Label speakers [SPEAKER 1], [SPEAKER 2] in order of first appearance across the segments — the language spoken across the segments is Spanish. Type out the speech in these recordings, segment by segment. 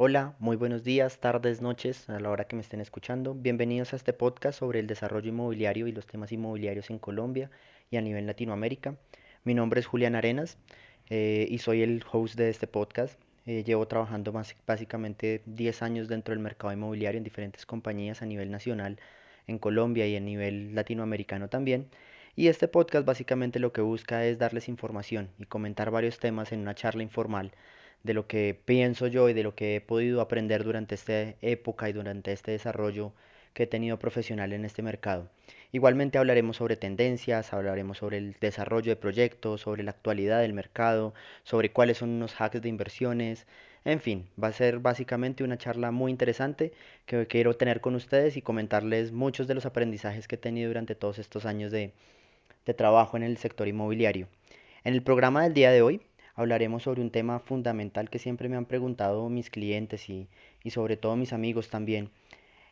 [SPEAKER 1] Hola, muy buenos días, tardes, noches, a la hora que me estén escuchando. Bienvenidos a este podcast sobre el desarrollo inmobiliario y los temas inmobiliarios en Colombia y a nivel Latinoamérica. Mi nombre es Julián Arenas eh, y soy el host de este podcast. Eh, llevo trabajando más, básicamente 10 años dentro del mercado inmobiliario en diferentes compañías a nivel nacional en Colombia y a nivel latinoamericano también. Y este podcast básicamente lo que busca es darles información y comentar varios temas en una charla informal de lo que pienso yo y de lo que he podido aprender durante esta época y durante este desarrollo que he tenido profesional en este mercado. Igualmente hablaremos sobre tendencias, hablaremos sobre el desarrollo de proyectos, sobre la actualidad del mercado, sobre cuáles son unos hacks de inversiones, en fin, va a ser básicamente una charla muy interesante que quiero tener con ustedes y comentarles muchos de los aprendizajes que he tenido durante todos estos años de, de trabajo en el sector inmobiliario. En el programa del día de hoy hablaremos sobre un tema fundamental que siempre me han preguntado mis clientes y, y sobre todo mis amigos también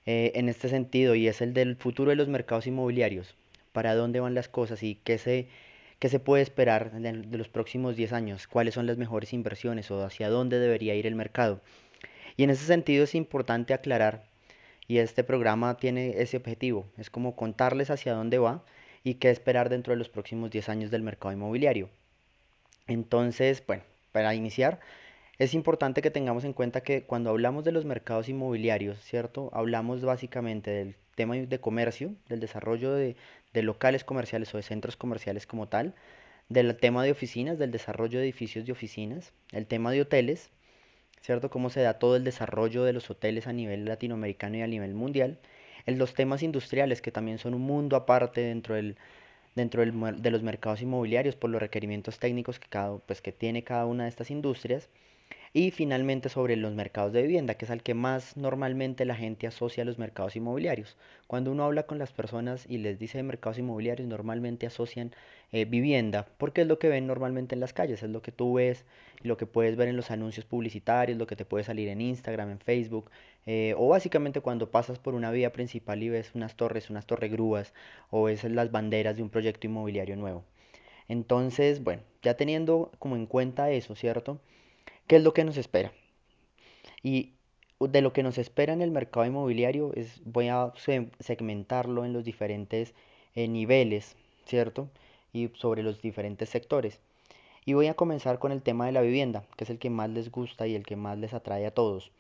[SPEAKER 1] eh, en este sentido y es el del futuro de los mercados inmobiliarios. ¿Para dónde van las cosas y qué se, qué se puede esperar de, de los próximos 10 años? ¿Cuáles son las mejores inversiones o hacia dónde debería ir el mercado? Y en ese sentido es importante aclarar y este programa tiene ese objetivo, es como contarles hacia dónde va y qué esperar dentro de los próximos 10 años del mercado inmobiliario. Entonces, bueno, para iniciar, es importante que tengamos en cuenta que cuando hablamos de los mercados inmobiliarios, ¿cierto? Hablamos básicamente del tema de comercio, del desarrollo de, de locales comerciales o de centros comerciales como tal, del tema de oficinas, del desarrollo de edificios de oficinas, el tema de hoteles, ¿cierto? Cómo se da todo el desarrollo de los hoteles a nivel latinoamericano y a nivel mundial, en los temas industriales, que también son un mundo aparte dentro del, dentro del de los mercados inmobiliarios por los requerimientos técnicos que, cada, pues, que tiene cada una de estas industrias, y finalmente sobre los mercados de vivienda, que es al que más normalmente la gente asocia a los mercados inmobiliarios. Cuando uno habla con las personas y les dice de mercados inmobiliarios, normalmente asocian eh, vivienda, porque es lo que ven normalmente en las calles, es lo que tú ves, lo que puedes ver en los anuncios publicitarios, lo que te puede salir en Instagram, en Facebook, eh, o básicamente cuando pasas por una vía principal y ves unas torres, unas torregrúas, o ves las banderas de un proyecto inmobiliario nuevo. Entonces, bueno, ya teniendo como en cuenta eso, ¿cierto? ¿Qué es lo que nos espera? Y de lo que nos espera en el mercado inmobiliario es, voy a segmentarlo en los diferentes eh, niveles, ¿cierto? Y sobre los diferentes sectores. Y voy a comenzar con el tema de la vivienda, que es el que más les gusta y el que más les atrae a todos.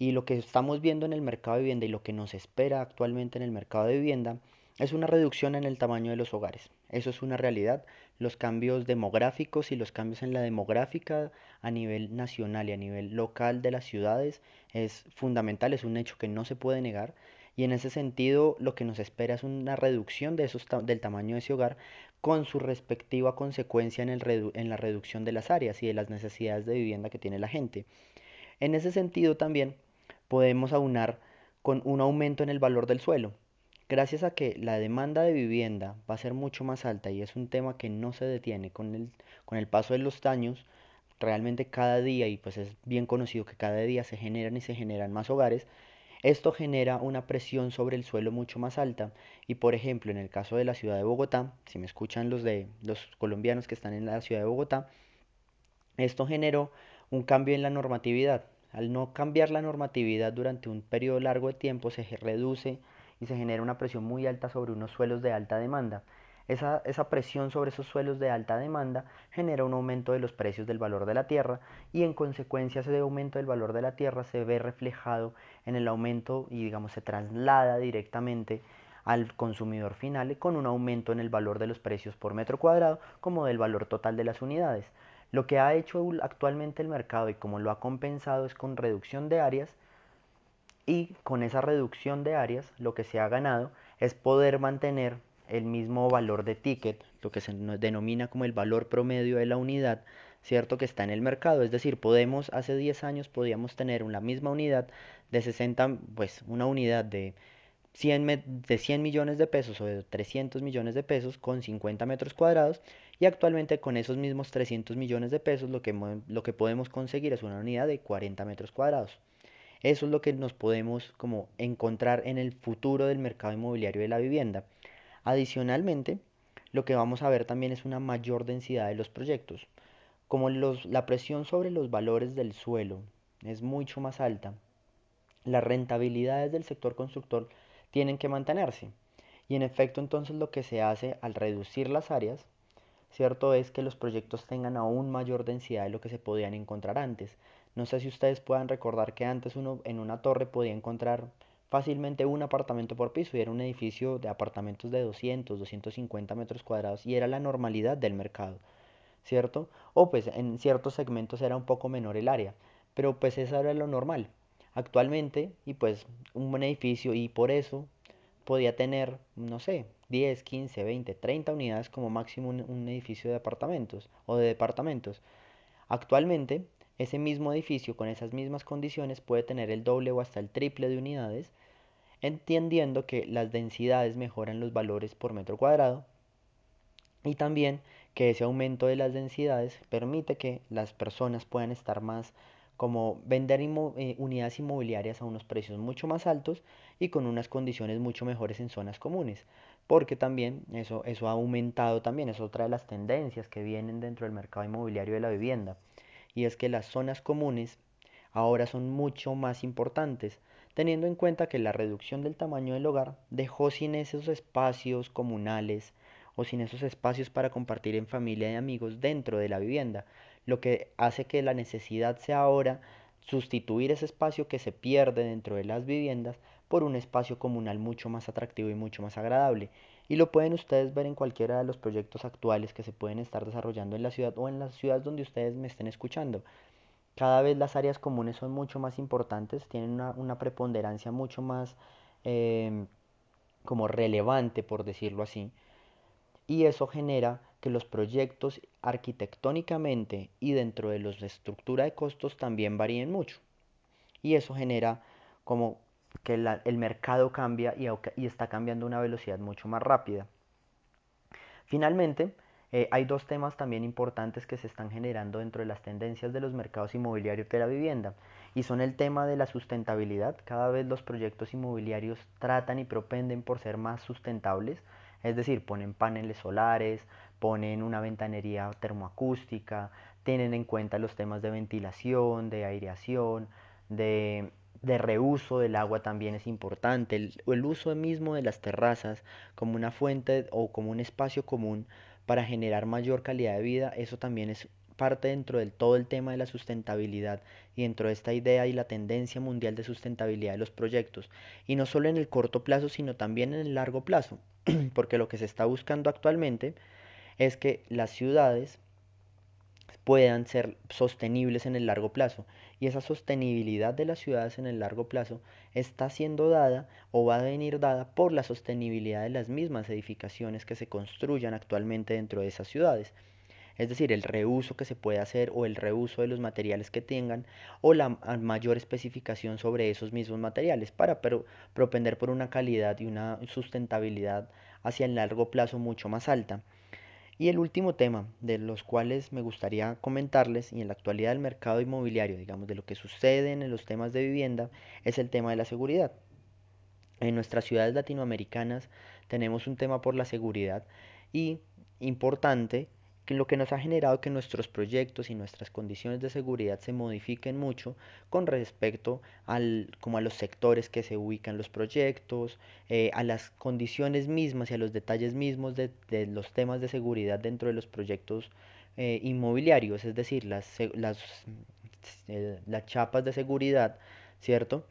[SPEAKER 1] Y lo que estamos viendo en el mercado de vivienda y lo que nos espera actualmente en el mercado de vivienda es una reducción en el tamaño de los hogares. Eso es una realidad. Los cambios demográficos y los cambios en la demográfica a nivel nacional y a nivel local de las ciudades es fundamental, es un hecho que no se puede negar. Y en ese sentido lo que nos espera es una reducción de esos del tamaño de ese hogar con su respectiva consecuencia en, el en la reducción de las áreas y de las necesidades de vivienda que tiene la gente. En ese sentido también podemos aunar con un aumento en el valor del suelo. Gracias a que la demanda de vivienda va a ser mucho más alta y es un tema que no se detiene con el, con el paso de los años, realmente cada día, y pues es bien conocido que cada día se generan y se generan más hogares, esto genera una presión sobre el suelo mucho más alta y por ejemplo en el caso de la ciudad de Bogotá, si me escuchan los de los colombianos que están en la ciudad de Bogotá, esto generó un cambio en la normatividad. Al no cambiar la normatividad durante un periodo largo de tiempo se reduce y se genera una presión muy alta sobre unos suelos de alta demanda. Esa, presión sobre esos suelos de alta demanda genera un aumento de los precios del valor de la tierra y en consecuencia ese aumento del valor de la tierra se ve reflejado en el aumento y digamos se traslada directamente al consumidor final con un aumento en el valor de los precios por metro cuadrado como del valor total de las unidades. Lo que ha hecho actualmente el mercado y como lo ha compensado es con reducción de áreas y con esa reducción de áreas lo que se ha ganado es poder mantener el mismo valor de ticket, lo que se denomina como el valor promedio de la unidad, ¿cierto? Que está en el mercado. Es decir, podemos, hace 10 años podíamos tener una misma unidad de 60, pues una unidad de 100, de 100 millones de pesos o de 300 millones de pesos con 50 metros cuadrados y actualmente con esos mismos 300 millones de pesos lo que, lo que podemos conseguir es una unidad de 40 metros cuadrados. Eso es lo que nos podemos como encontrar en el futuro del mercado inmobiliario de la vivienda. Adicionalmente, lo que vamos a ver también es una mayor densidad de los proyectos. Como los, la presión sobre los valores del suelo es mucho más alta, las rentabilidades del sector constructor tienen que mantenerse. Y en efecto entonces lo que se hace al reducir las áreas, cierto es que los proyectos tengan aún mayor densidad de lo que se podían encontrar antes. No sé si ustedes puedan recordar que antes uno en una torre podía encontrar fácilmente un apartamento por piso y era un edificio de apartamentos de 200, 250 metros cuadrados y era la normalidad del mercado, ¿cierto? O pues en ciertos segmentos era un poco menor el área, pero pues eso era lo normal. Actualmente, y pues un buen edificio y por eso podía tener, no sé, 10, 15, 20, 30 unidades como máximo un, un edificio de apartamentos o de departamentos. Actualmente, ese mismo edificio con esas mismas condiciones puede tener el doble o hasta el triple de unidades, entendiendo que las densidades mejoran los valores por metro cuadrado y también que ese aumento de las densidades permite que las personas puedan estar más como vender eh, unidades inmobiliarias a unos precios mucho más altos y con unas condiciones mucho mejores en zonas comunes. Porque también eso, eso ha aumentado también, es otra de las tendencias que vienen dentro del mercado inmobiliario de la vivienda. Y es que las zonas comunes ahora son mucho más importantes, teniendo en cuenta que la reducción del tamaño del hogar dejó sin esos espacios comunales o sin esos espacios para compartir en familia y amigos dentro de la vivienda, lo que hace que la necesidad sea ahora sustituir ese espacio que se pierde dentro de las viviendas por un espacio comunal mucho más atractivo y mucho más agradable. Y lo pueden ustedes ver en cualquiera de los proyectos actuales que se pueden estar desarrollando en la ciudad o en las ciudades donde ustedes me estén escuchando. Cada vez las áreas comunes son mucho más importantes, tienen una, una preponderancia mucho más eh, como relevante, por decirlo así, y eso genera que los proyectos arquitectónicamente y dentro de los de estructura de costos también varíen mucho. Y eso genera como que el mercado cambia y, y, está cambiando a una velocidad mucho más rápida. Finalmente, eh, hay dos temas también importantes que se están generando dentro de las tendencias de los mercados inmobiliarios de la vivienda y son el tema de la sustentabilidad. Cada vez los proyectos inmobiliarios tratan y propenden por ser más sustentables es decir, ponen paneles solares, ponen una ventanería termoacústica, tienen en cuenta los temas de ventilación, de aireación, de, de reuso del agua también es importante, el, el uso mismo de las terrazas como una fuente o como un espacio común para generar mayor calidad de vida, eso también es parte dentro del todo el tema de la sustentabilidad y dentro de esta idea y la tendencia mundial de sustentabilidad de los proyectos, y no solo en el corto plazo, sino también en el largo plazo, porque lo que se está buscando actualmente es que las ciudades puedan ser sostenibles en el largo plazo. Y esa sostenibilidad de las ciudades en el largo plazo está siendo dada o va a venir dada por la sostenibilidad de las mismas edificaciones que se construyan actualmente dentro de esas ciudades es decir, el reuso que se puede hacer o el reuso de los materiales que tengan o la mayor especificación sobre esos mismos materiales para pero, propender por una calidad y una sustentabilidad hacia el largo plazo mucho más alta. Y el último tema de los cuales me gustaría comentarles y en la actualidad del mercado inmobiliario, digamos, de lo que sucede en los temas de vivienda, es el tema de la seguridad. En nuestras ciudades latinoamericanas tenemos un tema por la seguridad y importante que lo que nos ha generado que nuestros proyectos y nuestras condiciones de seguridad se modifiquen mucho con respecto al, como a los sectores que se ubican los proyectos, eh, a las condiciones mismas y a los detalles mismos de, de los temas de seguridad dentro de los proyectos eh, inmobiliarios, es decir, las, las, eh, las chapas de seguridad, ¿cierto?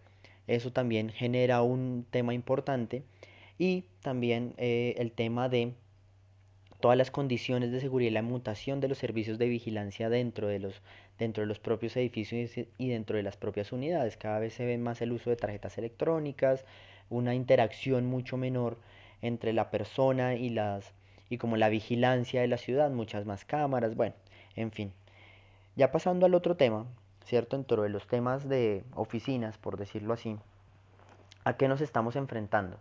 [SPEAKER 1] Eso también genera un tema importante y también el tema de todas las condiciones de seguridad y la mutación de los servicios de vigilancia dentro de los, dentro de los propios edificios y dentro de las propias unidades. Cada vez se ve más el uso de tarjetas electrónicas, una interacción mucho menor entre la persona y las y como la vigilancia de la ciudad, muchas más cámaras, bueno, en fin. Ya pasando al otro tema, ¿cierto? Dentro de los temas de oficinas, por decirlo así, ¿a qué nos estamos enfrentando?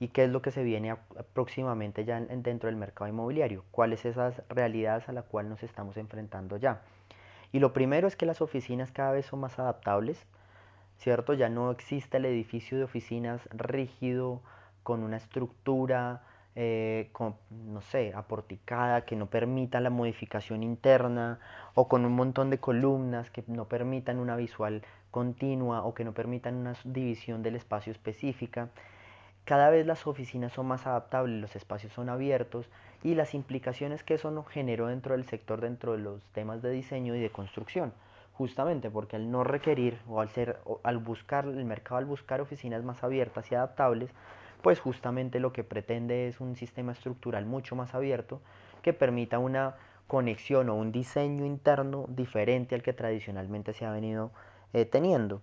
[SPEAKER 1] Y qué es lo que se viene próximamente ya dentro del mercado inmobiliario, cuáles esas realidades a las cuales nos estamos enfrentando ya. Y lo primero es que las oficinas cada vez son más adaptables, ¿cierto? Ya no existe el edificio de oficinas rígido, con una estructura eh, no sé, aporticada, que no permita la modificación interna, o con un montón de columnas que no permitan una visual continua o que no permitan una división del espacio específica. Cada vez las oficinas son más adaptables, los espacios son abiertos y las implicaciones que eso generó dentro del sector, dentro de los temas de diseño y de construcción. Justamente porque al no requerir o al, ser, al buscar, el mercado al buscar oficinas más abiertas y adaptables, pues justamente lo que pretende es un sistema estructural mucho más abierto que permita una conexión o un diseño interno diferente al que tradicionalmente se ha venido eh, teniendo.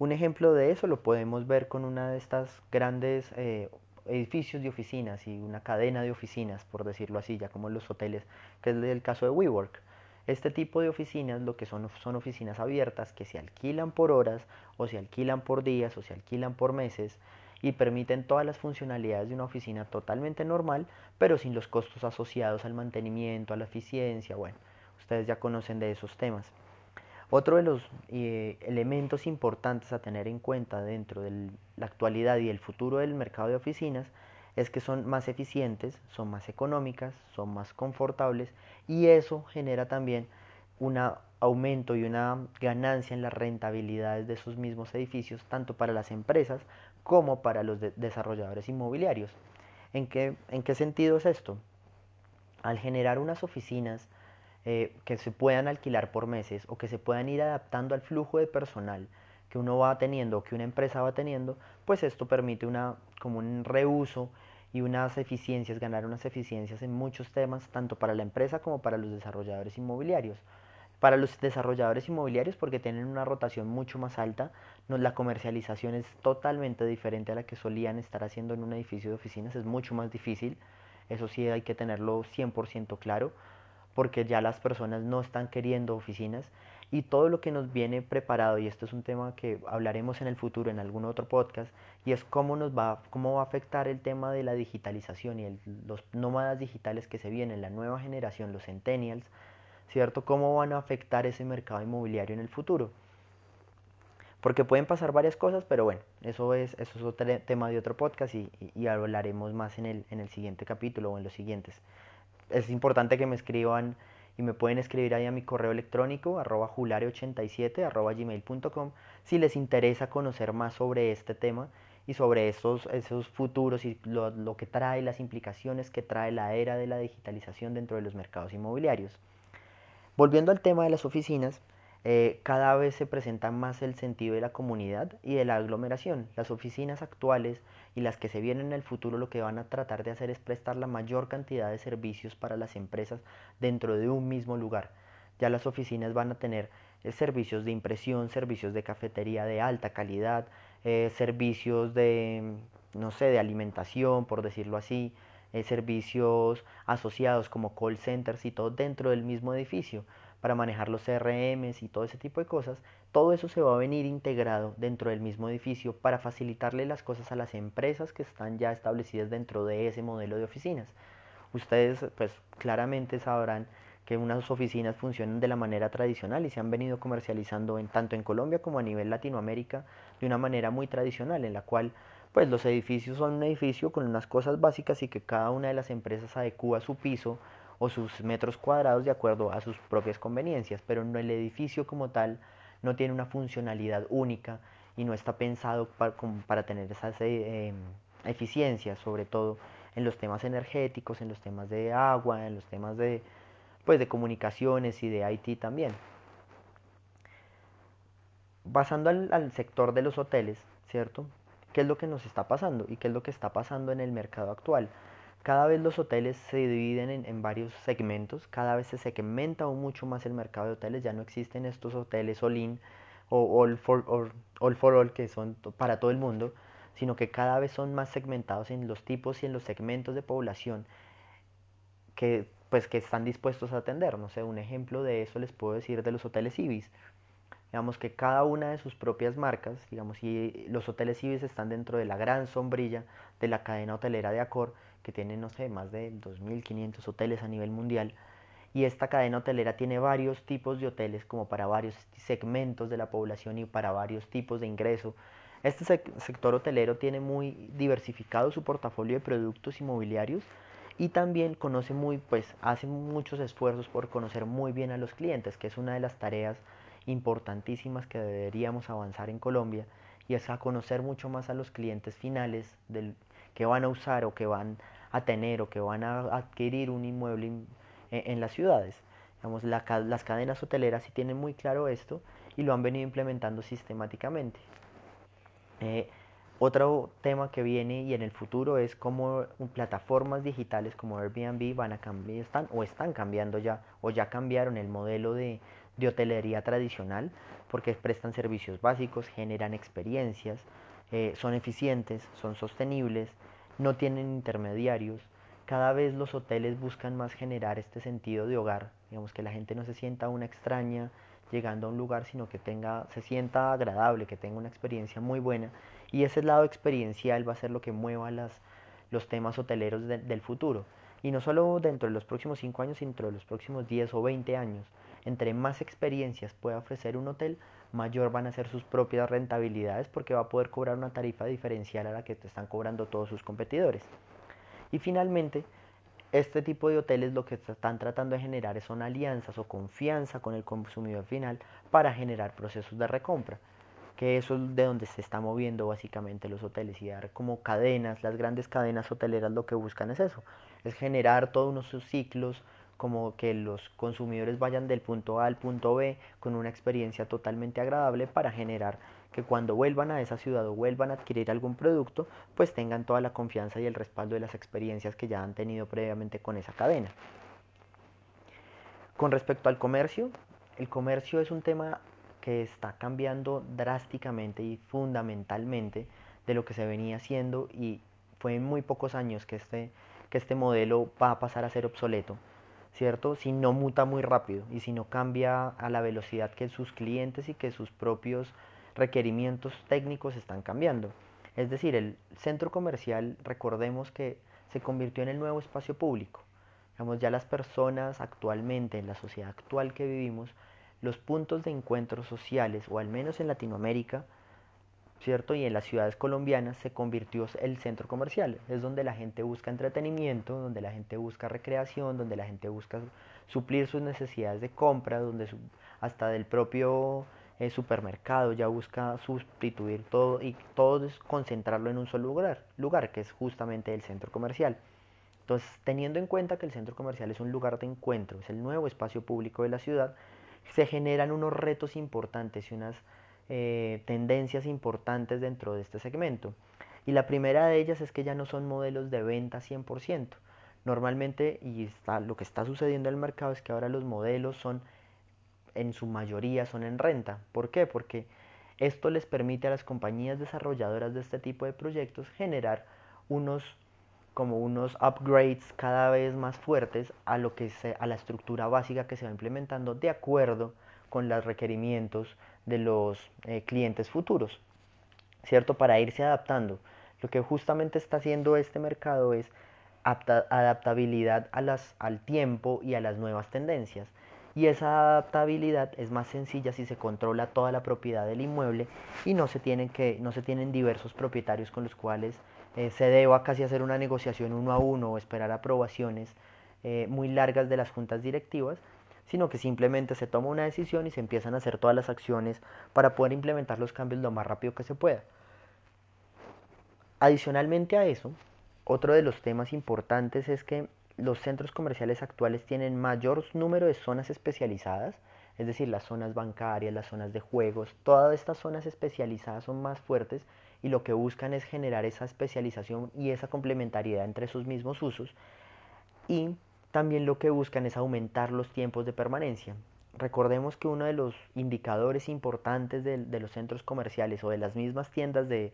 [SPEAKER 1] Un ejemplo de eso lo podemos ver con una de estas grandes eh, edificios de oficinas y una cadena de oficinas, por decirlo así, ya como los hoteles, que es el caso de WeWork. Este tipo de oficinas lo que son son oficinas abiertas que se alquilan por horas o se alquilan por días o se alquilan por meses y permiten todas las funcionalidades de una oficina totalmente normal, pero sin los costos asociados al mantenimiento, a la eficiencia, bueno, ustedes ya conocen de esos temas. Otro de los eh, elementos importantes a tener en cuenta dentro de la actualidad y el futuro del mercado de oficinas es que son más eficientes, son más económicas, son más confortables y eso genera también un aumento y una ganancia en las rentabilidades de esos mismos edificios, tanto para las empresas como para los desarrolladores inmobiliarios. ¿En qué, ¿En qué sentido es esto? Al generar unas oficinas eh, que se puedan alquilar por meses o que se puedan ir adaptando al flujo de personal que uno va teniendo o que una empresa va teniendo, pues esto permite una, como un reuso y unas eficiencias, ganar unas eficiencias en muchos temas, tanto para la empresa como para los desarrolladores inmobiliarios. Para los desarrolladores inmobiliarios porque tienen una rotación mucho más alta, la comercialización es totalmente diferente a la que solían estar haciendo en un edificio de oficinas, es mucho más difícil, eso sí hay que tenerlo 100% claro porque ya las personas no están queriendo oficinas y todo lo que nos viene preparado, y esto es un tema que hablaremos en el futuro en algún otro podcast, y es cómo nos va, cómo va a afectar el tema de la digitalización y los nómadas digitales que se vienen, la nueva generación, los centennials, ¿cierto? ¿Cómo van a afectar ese mercado inmobiliario en el futuro? Porque pueden pasar varias cosas, pero bueno, eso es, eso es otro tema de otro podcast y, y hablaremos más en el, en el siguiente capítulo o en los siguientes es importante que me escriban y me pueden escribir ahí a mi correo electrónico arroba julare87 arroba gmail.com si les interesa conocer más sobre este tema y sobre esos, esos futuros y lo, lo, que trae, las implicaciones que trae la era de la digitalización dentro de los mercados inmobiliarios. Volviendo al tema de las oficinas, eh, cada vez se presenta más el sentido de la comunidad y de la aglomeración. Las oficinas actuales y las que se vienen en el futuro lo que van a tratar de hacer es prestar la mayor cantidad de servicios para las empresas dentro de un mismo lugar. Ya las oficinas van a tener eh, servicios de impresión, servicios de cafetería de alta calidad, eh, servicios de, no sé, de alimentación, por decirlo así, servicios asociados como call centers y todo dentro del mismo edificio para manejar los CRMs y todo ese tipo de cosas, todo eso se va a venir integrado dentro del mismo edificio para facilitarle las cosas a las empresas que están ya establecidas dentro de ese modelo de oficinas. Ustedes pues claramente sabrán que unas oficinas funcionan de la manera tradicional y se han venido comercializando en, tanto en Colombia como a nivel Latinoamérica de una manera muy tradicional en la cual pues los edificios son un edificio con unas cosas básicas y que cada una de las empresas adecua su piso o sus metros cuadrados de acuerdo a sus propias conveniencias, pero no el edificio como tal no tiene una funcionalidad única y no está pensado para, tener esas eh, eficiencias, sobre todo en los temas energéticos, en los temas de agua, en los temas de, pues, de comunicaciones y de IT también. Pasando al, al sector de los hoteles, ¿cierto? ¿Qué es lo que nos está pasando y qué es lo que está pasando en el mercado actual? Cada vez los hoteles se dividen en, varios segmentos, cada vez se segmenta mucho más el mercado de hoteles, ya no existen estos hoteles all-in o all for, all for all que son para todo el mundo, sino que cada vez son más segmentados en los tipos y en los segmentos de población que pues que están dispuestos a atender. No sé, un ejemplo de eso les puedo decir de los hoteles Ibis. Digamos que cada una de sus propias marcas, digamos, y los hoteles Ibis están dentro de la gran sombrilla de la cadena hotelera de Accor, que tiene, no sé, más de 2.500 hoteles a nivel mundial. Y esta cadena hotelera tiene varios tipos de hoteles como para varios segmentos de la población y para varios tipos de ingreso. Este sector hotelero tiene muy diversificado su portafolio de productos inmobiliarios y también conoce muy, pues hace muchos esfuerzos por conocer muy bien a los clientes, que es una de las tareas importantísimas que deberíamos avanzar en Colombia y es a conocer mucho más a los clientes finales del, que van a usar o que van a tener o que van a adquirir un inmueble en, en las ciudades. Digamos, la, las cadenas hoteleras sí tienen muy claro esto y lo han venido implementando sistemáticamente. Eh, otro tema que viene y en el futuro es cómo plataformas digitales como Airbnb van a cambiar están, o están cambiando ya o ya cambiaron el modelo de, de hotelería tradicional porque prestan servicios básicos, generan experiencias, eh, son eficientes, son sostenibles, no tienen intermediarios. Cada vez los hoteles buscan más generar este sentido de hogar, digamos que la gente no se sienta una extraña, llegando a un lugar, sino que tenga, se sienta agradable, que tenga una experiencia muy buena. Y ese lado experiencial va a ser lo que mueva las, los temas hoteleros de, del futuro. Y no solo dentro de los próximos 5 años, sino dentro de los próximos 10 o 20 años. Entre más experiencias pueda ofrecer un hotel, mayor van a ser sus propias rentabilidades porque va a poder cobrar una tarifa diferencial a la que te están cobrando todos sus competidores. Y finalmente, este tipo de hoteles lo que están tratando de generar son alianzas o confianza con el consumidor final para generar procesos de recompra, que eso es de donde se está moviendo básicamente los hoteles y dar como cadenas, las grandes cadenas hoteleras lo que buscan es eso, es generar todos unos ciclos como que los consumidores vayan del punto A al punto B con una experiencia totalmente agradable para generar que cuando vuelvan a esa ciudad o vuelvan a adquirir algún producto, pues tengan toda la confianza y el respaldo de las experiencias que ya han tenido previamente con esa cadena. Con respecto al comercio, el comercio es un tema que está cambiando drásticamente y fundamentalmente de lo que se venía haciendo y fue en muy pocos años que este, que este modelo va a pasar a ser obsoleto. ¿Cierto? Si no muta muy rápido y si no cambia a la velocidad que sus clientes y que sus propios requerimientos técnicos están cambiando. Es decir, el centro comercial, recordemos que se convirtió en el nuevo espacio público. Digamos, ya las personas actualmente, en la sociedad actual que vivimos, los puntos de encuentro sociales, o al menos en Latinoamérica, ¿cierto? Y en las ciudades colombianas se convirtió el centro comercial. Es donde la gente busca entretenimiento, donde la gente busca recreación, donde la gente busca suplir sus necesidades de compra, donde hasta del propio eh, supermercado ya busca sustituir todo y todo concentrarlo en un solo lugar, lugar que es justamente el centro comercial. Entonces, teniendo en cuenta que el centro comercial es un lugar de encuentro, es el nuevo espacio público de la ciudad, se generan unos retos importantes y unas eh, tendencias importantes dentro de este segmento. Y la primera de ellas es que ya no son modelos de venta 100%. Normalmente, y está, lo que está sucediendo en el mercado es que ahora los modelos son, en su mayoría, son en renta. ¿Por qué? Porque esto les permite a las compañías desarrolladoras de este tipo de proyectos generar unos como unos upgrades cada vez más fuertes a lo que se, a la estructura básica que se va implementando de acuerdo con los requerimientos de los eh, clientes futuros, ¿cierto? Para irse adaptando. Lo que justamente está haciendo este mercado es adaptabilidad a las, al tiempo y a las nuevas tendencias. Y esa adaptabilidad es más sencilla si se controla toda la propiedad del inmueble y no se tienen, que, no se tienen diversos propietarios con los cuales eh, se deba casi hacer una negociación uno a uno o esperar aprobaciones eh, muy largas de las juntas directivas, sino que simplemente se toma una decisión y se empiezan a hacer todas las acciones para poder implementar los cambios lo más rápido que se pueda. Adicionalmente a eso, otro de los temas importantes es que los centros comerciales actuales tienen mayor número de zonas especializadas, es decir, las zonas bancarias, las zonas de juegos, todas estas zonas especializadas son más fuertes y lo que buscan es generar esa especialización y esa complementariedad entre sus mismos usos y también lo que buscan es aumentar los tiempos de permanencia. Recordemos que uno de los indicadores importantes de, los centros comerciales o de las mismas tiendas de,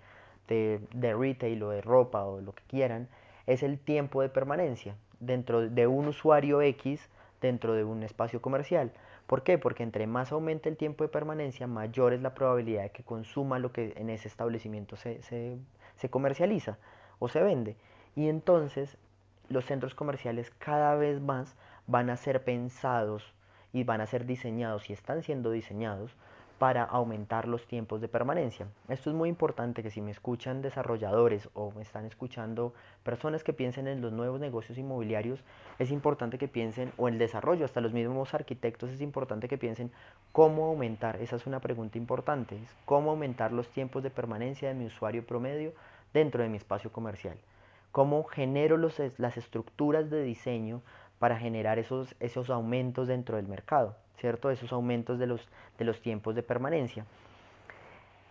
[SPEAKER 1] de, de, retail o de ropa o lo que quieran es el tiempo de permanencia dentro de un usuario X dentro de un espacio comercial. ¿Por qué? Porque entre más aumente el tiempo de permanencia, mayor es la probabilidad de que consuma lo que en ese establecimiento se, se, se comercializa o se vende. Y entonces los centros comerciales cada vez más van a ser pensados y van a ser diseñados y están siendo diseñados para aumentar los tiempos de permanencia. Esto es muy importante que si me escuchan desarrolladores o me están escuchando personas que piensen en los nuevos negocios inmobiliarios, es importante que piensen, o el desarrollo, hasta los mismos arquitectos, es importante que piensen cómo aumentar, esa es una pregunta importante, cómo aumentar los tiempos de permanencia de mi usuario promedio dentro de mi espacio comercial. Cómo genero las estructuras de diseño para generar esos, esos aumentos dentro del mercado. ¿cierto? Esos aumentos de los, de los tiempos de permanencia.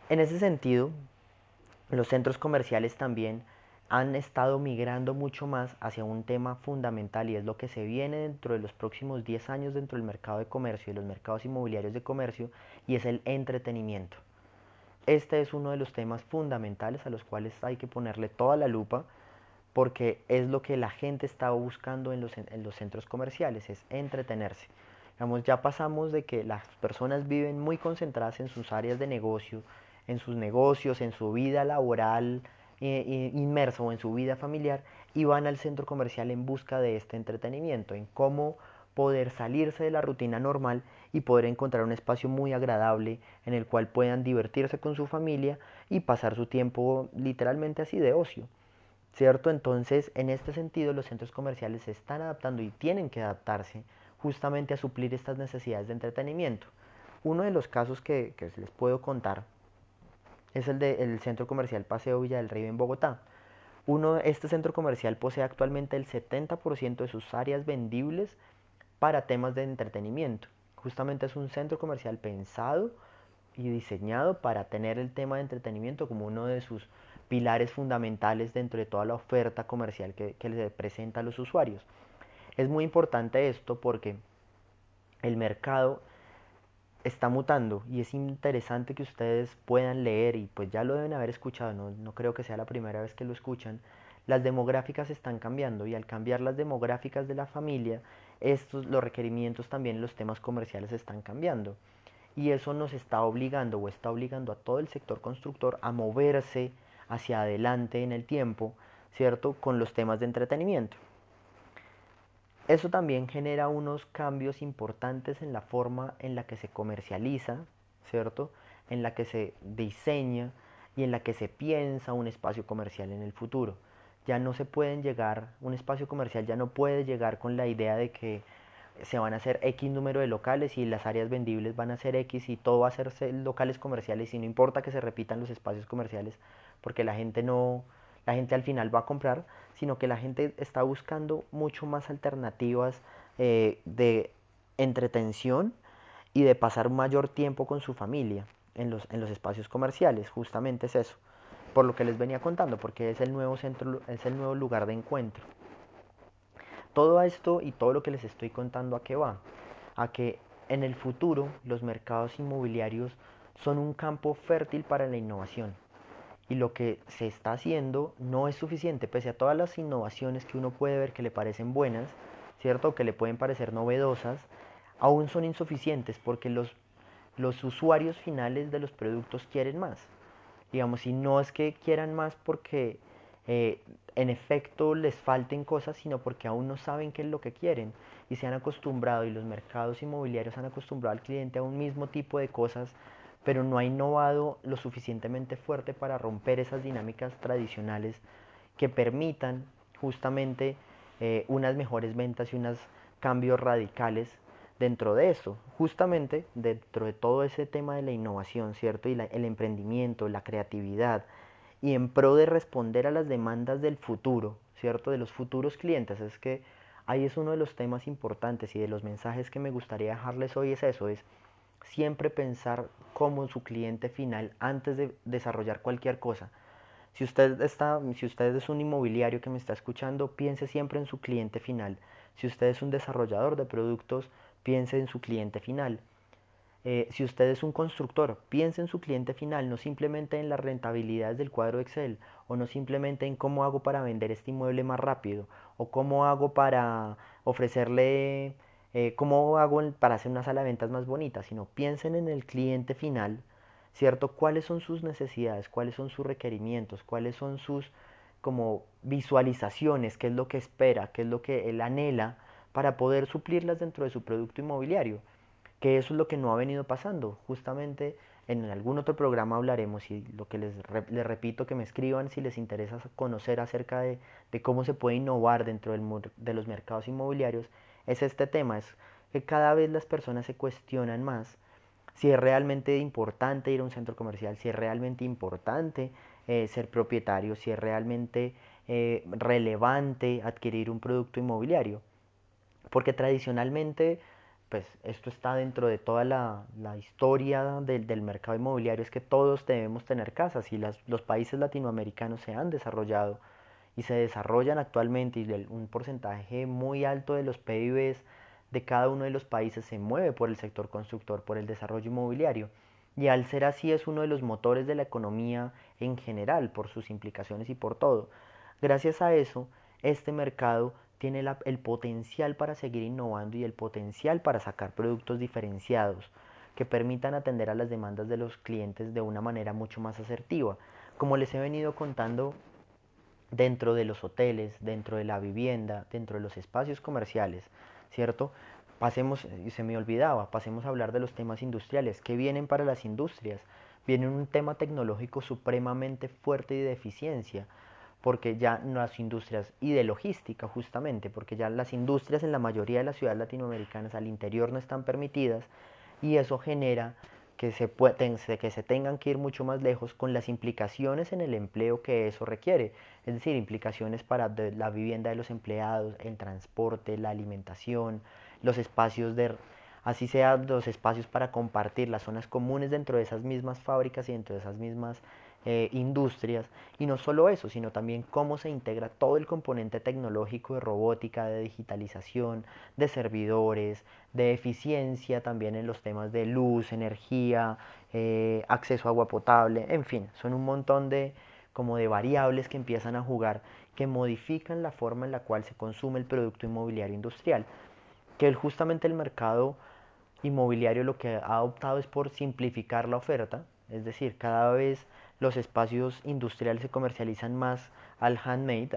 [SPEAKER 1] En ese sentido, los centros comerciales también han estado migrando mucho más hacia un tema fundamental y es lo que se viene dentro de los próximos 10 años dentro del mercado de comercio y los mercados inmobiliarios de comercio y es el entretenimiento. Este es uno de los temas fundamentales a los cuales hay que ponerle toda la lupa porque es lo que la gente está buscando en los, en los centros comerciales, es entretenerse ya pasamos de que las personas viven muy concentradas en sus áreas de negocio, en sus negocios, en su vida laboral eh, eh, inmersa o en su vida familiar y van al centro comercial en busca de este entretenimiento, en cómo poder salirse de la rutina normal y poder encontrar un espacio muy agradable en el cual puedan divertirse con su familia y pasar su tiempo literalmente así de ocio. ¿Cierto? Entonces, en este sentido, los centros comerciales se están adaptando y tienen que adaptarse justamente a suplir estas necesidades de entretenimiento. Uno de los casos que, les puedo contar es el del centro comercial Paseo Villa del Rey en Bogotá. Uno, este centro comercial posee actualmente el 70% de sus áreas vendibles para temas de entretenimiento. Justamente es un centro comercial pensado y diseñado para tener el tema de entretenimiento como uno de sus pilares fundamentales dentro de toda la oferta comercial que, que le presenta a los usuarios. Es muy importante esto porque el mercado está mutando y es interesante que ustedes puedan leer y pues ya lo deben haber escuchado, no, creo que sea la primera vez que lo escuchan, las demográficas están cambiando y al cambiar las demográficas de la familia, estos, los requerimientos también, los temas comerciales están cambiando. Y eso nos está obligando o está obligando a todo el sector constructor a moverse hacia adelante en el tiempo, ¿cierto? Con los temas de entretenimiento. Eso también genera unos cambios importantes en la forma en la que se comercializa, ¿cierto? En la que se diseña y en la que se piensa un espacio comercial en el futuro. Ya no se pueden llegar, un espacio comercial ya no puede llegar con la idea de que se van a hacer X número de locales y las áreas vendibles van a ser X y todo va a ser locales comerciales y no importa que se repitan los espacios comerciales porque la gente no, la gente al final va a comprar, sino que la gente está buscando mucho más alternativas eh, de entretención y de pasar mayor tiempo con su familia en los, en los espacios comerciales. Justamente es eso, por lo que les venía contando, porque es el nuevo centro, es el nuevo lugar de encuentro. Todo esto y todo lo que les estoy contando a qué va, a que en el futuro los mercados inmobiliarios son un campo fértil para la innovación y lo que se está haciendo no es suficiente, pese a todas las innovaciones que uno puede ver que le parecen buenas, ¿cierto? que le pueden parecer novedosas, aún son insuficientes porque los, los usuarios finales de los productos quieren más. Digamos, y no es que quieran más porque eh, en efecto les falten cosas, sino porque aún no saben qué es lo que quieren y se han acostumbrado y los mercados inmobiliarios han acostumbrado al cliente a un mismo tipo de cosas pero no ha innovado lo suficientemente fuerte para romper esas dinámicas tradicionales que permitan justamente eh, unas mejores ventas y unos cambios radicales dentro de eso, justamente dentro de todo ese tema de la innovación, ¿cierto? Y el emprendimiento, la creatividad, y en pro de responder a las demandas del futuro, ¿cierto? De los futuros clientes. Es que ahí es uno de los temas importantes y de los mensajes que me gustaría dejarles hoy es eso, es siempre pensar como su cliente final antes de desarrollar cualquier cosa. Si usted, está, si usted es un inmobiliario que me está escuchando, piense siempre en su cliente final. Si usted es un desarrollador de productos, piense en su cliente final. Eh, si usted es un constructor, piense en su cliente final, no simplemente en las rentabilidades del cuadro Excel, o no simplemente en cómo hago para vender este inmueble más rápido, o cómo hago para ofrecerle eh, cómo hago para hacer una sala de ventas más bonita, sino piensen en el cliente final, ¿cierto? ¿Cuáles son sus necesidades? ¿Cuáles son sus requerimientos? ¿Cuáles son sus como visualizaciones? ¿Qué es lo que espera? ¿Qué es lo que él anhela para poder suplirlas dentro de su producto inmobiliario? que eso es lo que no ha venido pasando. Justamente en algún otro programa hablaremos y lo que les, les repito que me escriban si les interesa conocer acerca de, cómo se puede innovar dentro de los mercados inmobiliarios, es este tema, es que cada vez las personas se cuestionan más si es realmente importante ir a un centro comercial, si es realmente importante eh, ser propietario, si es realmente eh, relevante adquirir un producto inmobiliario. Porque tradicionalmente, pues esto está dentro de toda la, la historia del, del, mercado inmobiliario, es que todos debemos tener casas y las, los países latinoamericanos se han desarrollado y se desarrollan actualmente y un porcentaje muy alto de los PIBs de cada uno de los países se mueve por el sector constructor, por el desarrollo inmobiliario. Y al ser así es uno de los motores de la economía en general, por sus implicaciones y por todo. Gracias a eso, este mercado tiene el potencial para seguir innovando y el potencial para sacar productos diferenciados que permitan atender a las demandas de los clientes de una manera mucho más asertiva. Como les he venido contando, dentro de los hoteles, dentro de la vivienda, dentro de los espacios comerciales, ¿cierto? Pasemos, se me olvidaba, pasemos a hablar de los temas industriales. ¿Qué vienen para las industrias? Viene un tema tecnológico supremamente fuerte y de eficiencia, porque ya las industrias y de logística justamente, porque ya las industrias en la mayoría de las ciudades latinoamericanas al interior no están permitidas y eso genera que se, que se tengan que ir mucho más lejos con las implicaciones en el empleo que eso requiere, es decir, implicaciones para la vivienda de los empleados, el transporte, la alimentación, los espacios de, así sean los espacios para compartir, las zonas comunes dentro de esas mismas fábricas y dentro de esas mismas eh, industrias. Y no solo eso, sino también cómo se integra todo el componente tecnológico de robótica, de digitalización, de servidores, de eficiencia también en los temas de luz, energía, eh, acceso a agua potable, en fin, son un montón de como de variables que empiezan a jugar que modifican la forma en la cual se consume el producto inmobiliario industrial. Que justamente el mercado inmobiliario lo que ha optado es por simplificar la oferta, es decir, cada vez los espacios industriales se comercializan más al handmade,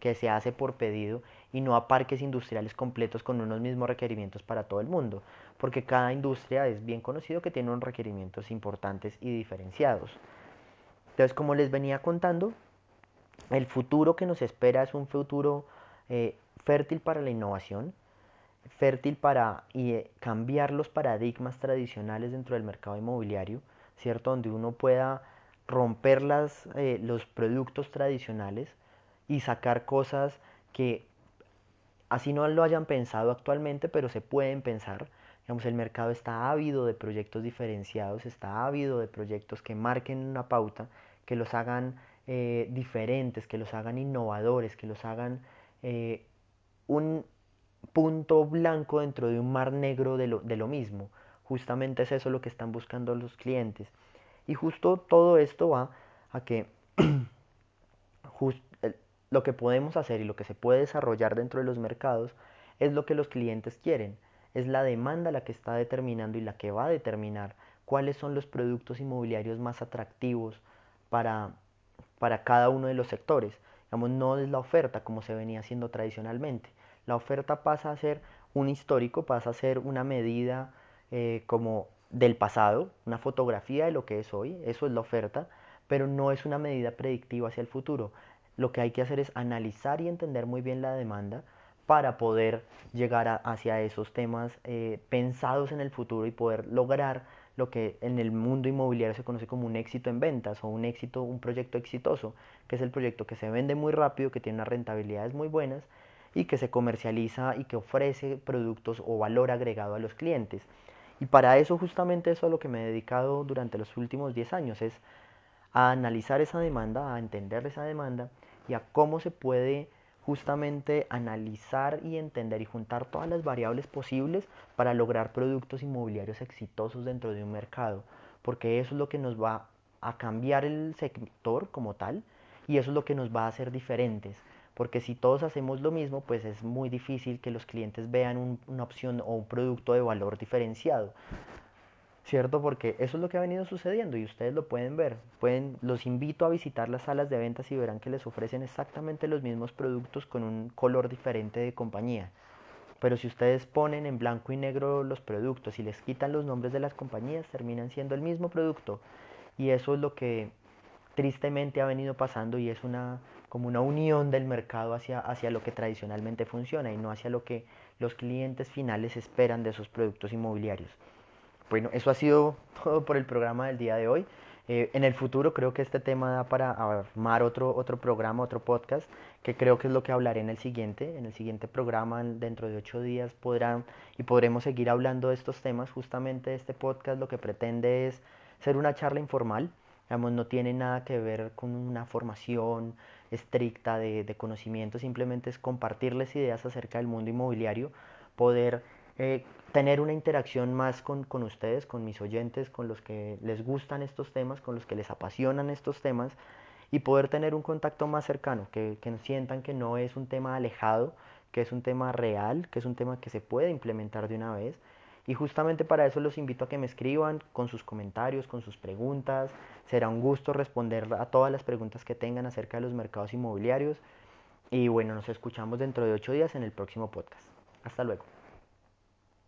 [SPEAKER 1] que se hace por pedido, y no a parques industriales completos con unos mismos requerimientos para todo el mundo, porque cada industria es bien conocido que tiene unos requerimientos importantes y diferenciados. Entonces, como les venía contando, el futuro que nos espera es un futuro eh, fértil para la innovación, fértil para eh, cambiar los paradigmas tradicionales dentro del mercado inmobiliario, ¿cierto? Donde uno pueda romper las, eh, los productos tradicionales y sacar cosas que así no lo hayan pensado actualmente, pero se pueden pensar. Digamos, el mercado está ávido de proyectos diferenciados, está ávido de proyectos que marquen una pauta, que los hagan eh, diferentes, que los hagan innovadores, que los hagan eh, un punto blanco dentro de un mar negro de lo, de lo mismo. Justamente es eso lo que están buscando los clientes. Y justo todo esto va a que lo que podemos hacer y lo que se puede desarrollar dentro de los mercados es lo que los clientes quieren. Es la demanda la que está determinando y la que va a determinar cuáles son los productos inmobiliarios más atractivos para, para cada uno de los sectores. Digamos, no es la oferta como se venía haciendo tradicionalmente. La oferta pasa a ser un histórico, pasa a ser una medida eh, como del pasado, una fotografía de lo que es hoy, eso es la oferta, pero no es una medida predictiva hacia el futuro. Lo que hay que hacer es analizar y entender muy bien la demanda para poder llegar hacia esos temas eh, pensados en el futuro y poder lograr lo que en el mundo inmobiliario se conoce como un éxito en ventas o un éxito, un proyecto exitoso, que es el proyecto que se vende muy rápido, que tiene unas rentabilidades muy buenas y que se comercializa y que ofrece productos o valor agregado a los clientes. Y para eso justamente eso es a lo que me he dedicado durante los últimos 10 años, es a analizar esa demanda, a entender esa demanda y a cómo se puede justamente analizar y entender y juntar todas las variables posibles para lograr productos inmobiliarios exitosos dentro de un mercado, porque eso es lo que nos va a cambiar el sector como tal y eso es lo que nos va a hacer diferentes porque si todos hacemos lo mismo, pues es muy difícil que los clientes vean una opción o un producto de valor diferenciado. ¿Cierto? Porque eso es lo que ha venido sucediendo y ustedes lo pueden ver. Pueden, los invito a visitar las salas de ventas y verán que les ofrecen exactamente los mismos productos con un color diferente de compañía. Pero si ustedes ponen en blanco y negro los productos y les quitan los nombres de las compañías, terminan siendo el mismo producto. Y eso es lo que tristemente ha venido pasando y es una como una unión del mercado hacia, hacia lo que tradicionalmente funciona y no hacia lo que los clientes finales esperan de esos productos inmobiliarios. Bueno, eso ha sido todo por el programa del día de hoy. Eh, en el futuro creo que este tema da para armar otro, otro programa, otro podcast, que creo que es lo que hablaré en el siguiente. En el siguiente programa, dentro de ocho días, podrán y podremos seguir hablando de estos temas. Justamente este podcast lo que pretende es ser una charla informal. Digamos, no tiene nada que ver con una formación estricta de, de conocimiento, simplemente es compartirles ideas acerca del mundo inmobiliario, poder eh, tener una interacción más con, con, ustedes, con mis oyentes, con los que les gustan estos temas, con los que les apasionan estos temas y poder tener un contacto más cercano, que, que sientan que no es un tema alejado, que es un tema real, que es un tema que se puede implementar de una vez. Y justamente para eso los invito a que me escriban con sus comentarios, con sus preguntas. Será un gusto responder a todas las preguntas que tengan acerca de los mercados inmobiliarios. Y bueno, nos escuchamos dentro de ocho días en el próximo podcast. Hasta luego.